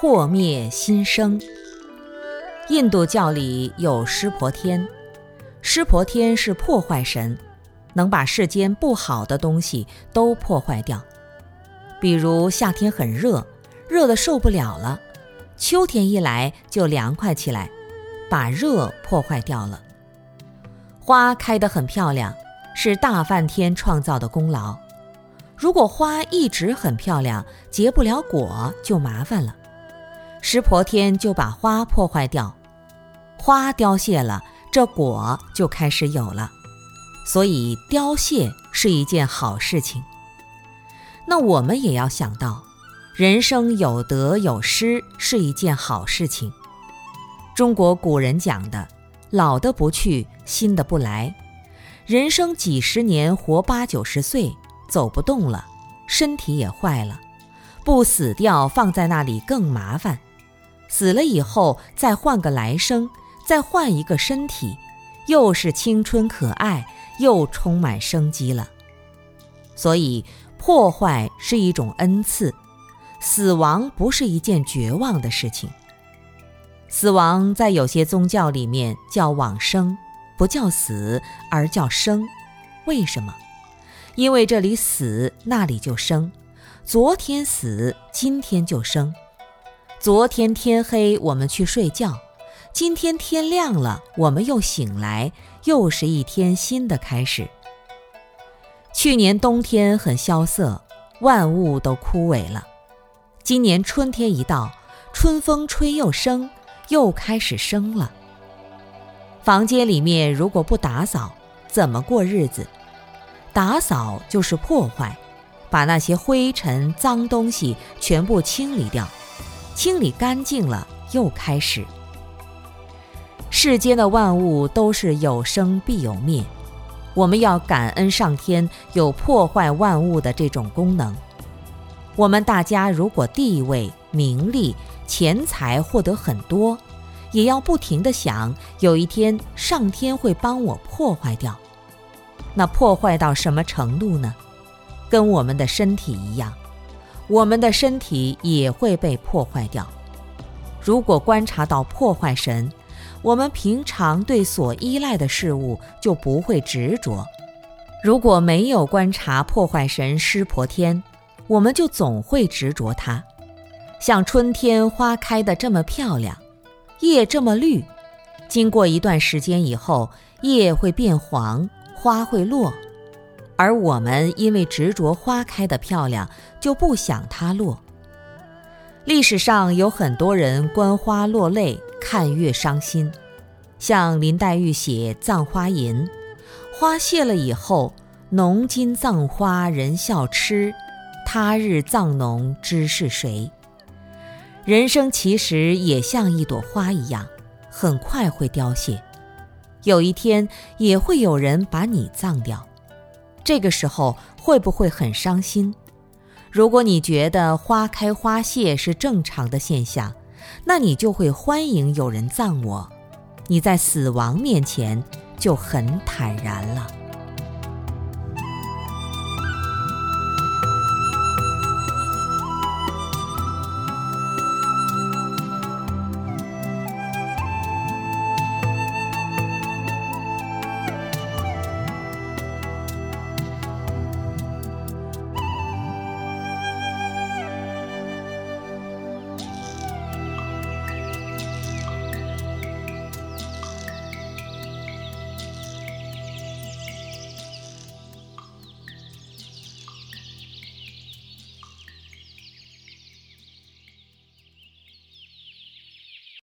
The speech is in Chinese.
破灭新生。印度教里有湿婆天，湿婆天是破坏神，能把世间不好的东西都破坏掉。比如夏天很热，热的受不了了；秋天一来就凉快起来，把热破坏掉了。花开得很漂亮，是大梵天创造的功劳。如果花一直很漂亮，结不了果就麻烦了。石婆天就把花破坏掉，花凋谢了，这果就开始有了。所以凋谢是一件好事情。那我们也要想到，人生有得有失是一件好事情。中国古人讲的。老的不去，新的不来。人生几十年，活八九十岁，走不动了，身体也坏了，不死掉放在那里更麻烦。死了以后再换个来生，再换一个身体，又是青春可爱，又充满生机了。所以破坏是一种恩赐，死亡不是一件绝望的事情。死亡在有些宗教里面叫往生，不叫死，而叫生。为什么？因为这里死，那里就生。昨天死，今天就生。昨天天黑，我们去睡觉；今天天亮了，我们又醒来，又是一天新的开始。去年冬天很萧瑟，万物都枯萎了。今年春天一到，春风吹又生。又开始生了。房间里面如果不打扫，怎么过日子？打扫就是破坏，把那些灰尘、脏东西全部清理掉。清理干净了，又开始。世间的万物都是有生必有灭，我们要感恩上天有破坏万物的这种功能。我们大家如果地位、名利，钱财获得很多，也要不停地想，有一天上天会帮我破坏掉。那破坏到什么程度呢？跟我们的身体一样，我们的身体也会被破坏掉。如果观察到破坏神，我们平常对所依赖的事物就不会执着；如果没有观察破坏神湿婆天，我们就总会执着它。像春天花开的这么漂亮，叶这么绿，经过一段时间以后，叶会变黄，花会落，而我们因为执着花开的漂亮，就不想它落。历史上有很多人观花落泪，看月伤心，像林黛玉写《葬花吟》，花谢了以后，浓金葬花人笑痴，他日葬侬知是谁？人生其实也像一朵花一样，很快会凋谢，有一天也会有人把你葬掉。这个时候会不会很伤心？如果你觉得花开花谢是正常的现象，那你就会欢迎有人葬我，你在死亡面前就很坦然了。